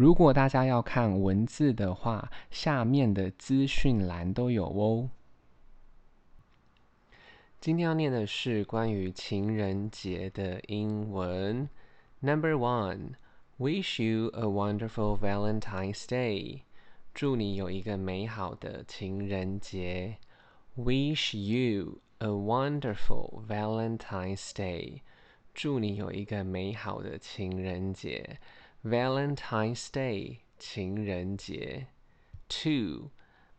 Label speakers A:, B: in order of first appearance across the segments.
A: 如果大家要看文字的话，下面的资讯栏都有哦。今天要念的是关于情人节的英文。Number one, wish you a wonderful Valentine's Day。祝你有一个美好的情人节。Wish you a wonderful Valentine's Day。祝你有一个美好的情人节。Valentine's Day，情人节。Two,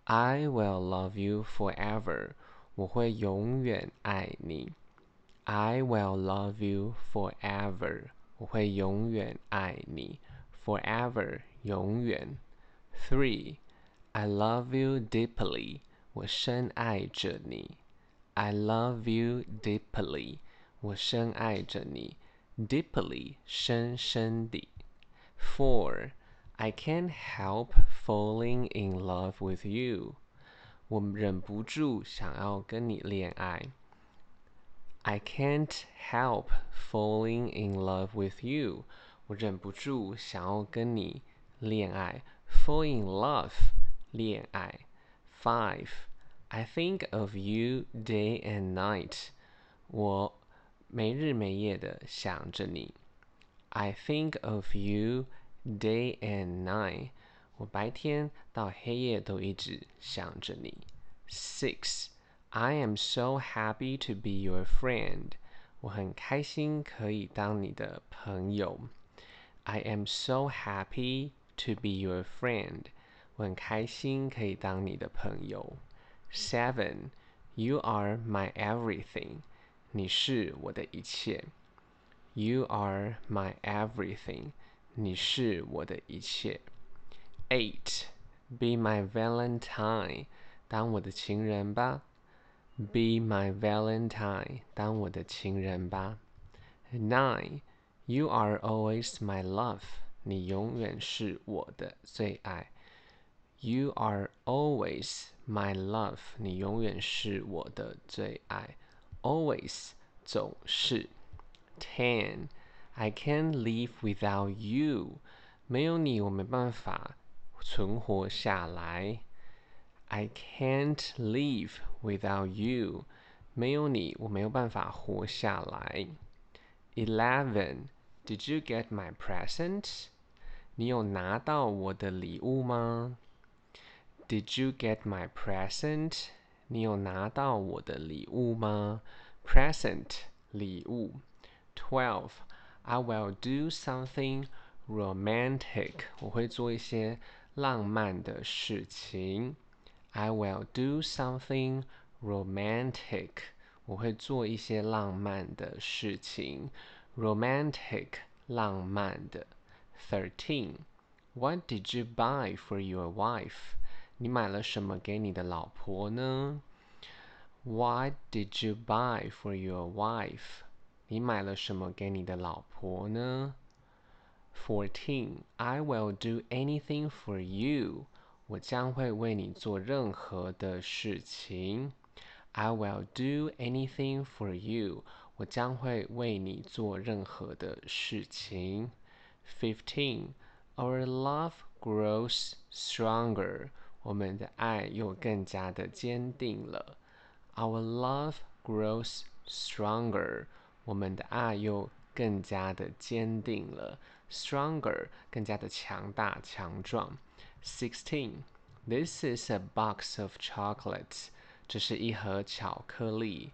A: I will love you forever。我会永远爱你。I will love you forever。我会永远爱你。Forever，永远。Three, I love you deeply。我深爱着你。I love you deeply。我深爱着你。Deeply，深深地。 Four, I can't help falling in love with you。我忍不住想要跟你恋爱。I can't help falling in love with you。我忍不住想要跟你恋爱。Fall in love，恋爱。Five, I think of you day and night。我没日没夜的想着你。 I think of you day and night。我白天到黑夜都一直想着你。Six, I am so happy to be your friend。我很开心可以当你的朋友。I am so happy to be your friend。我很开心可以当你的朋友。Seven, you are my everything。你是我的一切。 You are my everything。你是我的一切。Eight, be my Valentine，当我的情人吧。Be my Valentine，当我的情人吧。Nine, you are always my love，你永远是我的最爱。You are always my love，你永远是我的最爱。Always，总是。Ten, I can't live without you，没有你我没办法。存活下来。I can't live without you。没有你，我没有办法活下来。Eleven。Did you get my present？你有拿到我的礼物吗？Did you get my present？你有拿到我的礼物吗？Present，礼物。 Twelve。I will do something romantic。我会做一些。浪漫的事情，I will do something romantic。我会做一些浪漫的事情，romantic，浪漫的。Thirteen。What did you buy for your wife？你买了什么给你的老婆呢？What did you buy for your wife？ 你买了什么给你的老婆呢？Fourteen, I will do anything for you. 我将会为你做任何的事情。I will do anything for you. 我将会为你做任何的事情。Fifteen, our love grows stronger. 我们的爱又更加的坚定了。Our love grows stronger. 我们的爱又更加的坚定了。Stronger，更加的强大、强壮。Sixteen。This is a box of chocolates。这是一盒巧克力。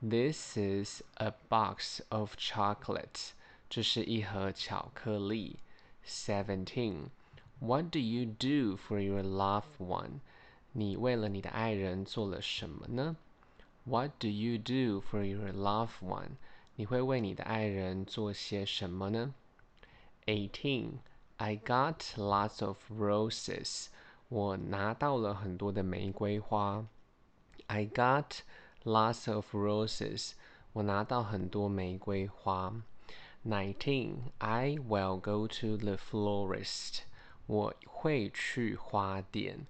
A: This is a box of chocolates。这是一盒巧克力。Seventeen。What do you do for your loved one？你为了你的爱人做了什么呢？What do you do for your loved one？ 你会为你的爱人做些什么呢？Eighteen, I got lots of roses. 我拿到了很多的玫瑰花。I got lots of roses. 我拿到很多玫瑰花。Nineteen, I will go to the florist. 我会去花店。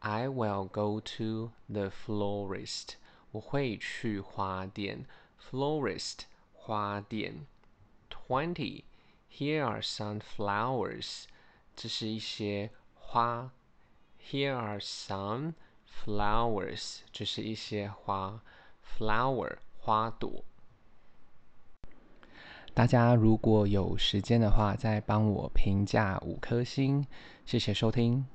A: I will go to the florist. 我会去花店。Florist， 花店。Twenty. Here are some flowers. 这是一些花。Here are some flowers，这是一些花。Flower，花朵。大家如果有时间的话，再帮我评价五颗星，谢谢收听。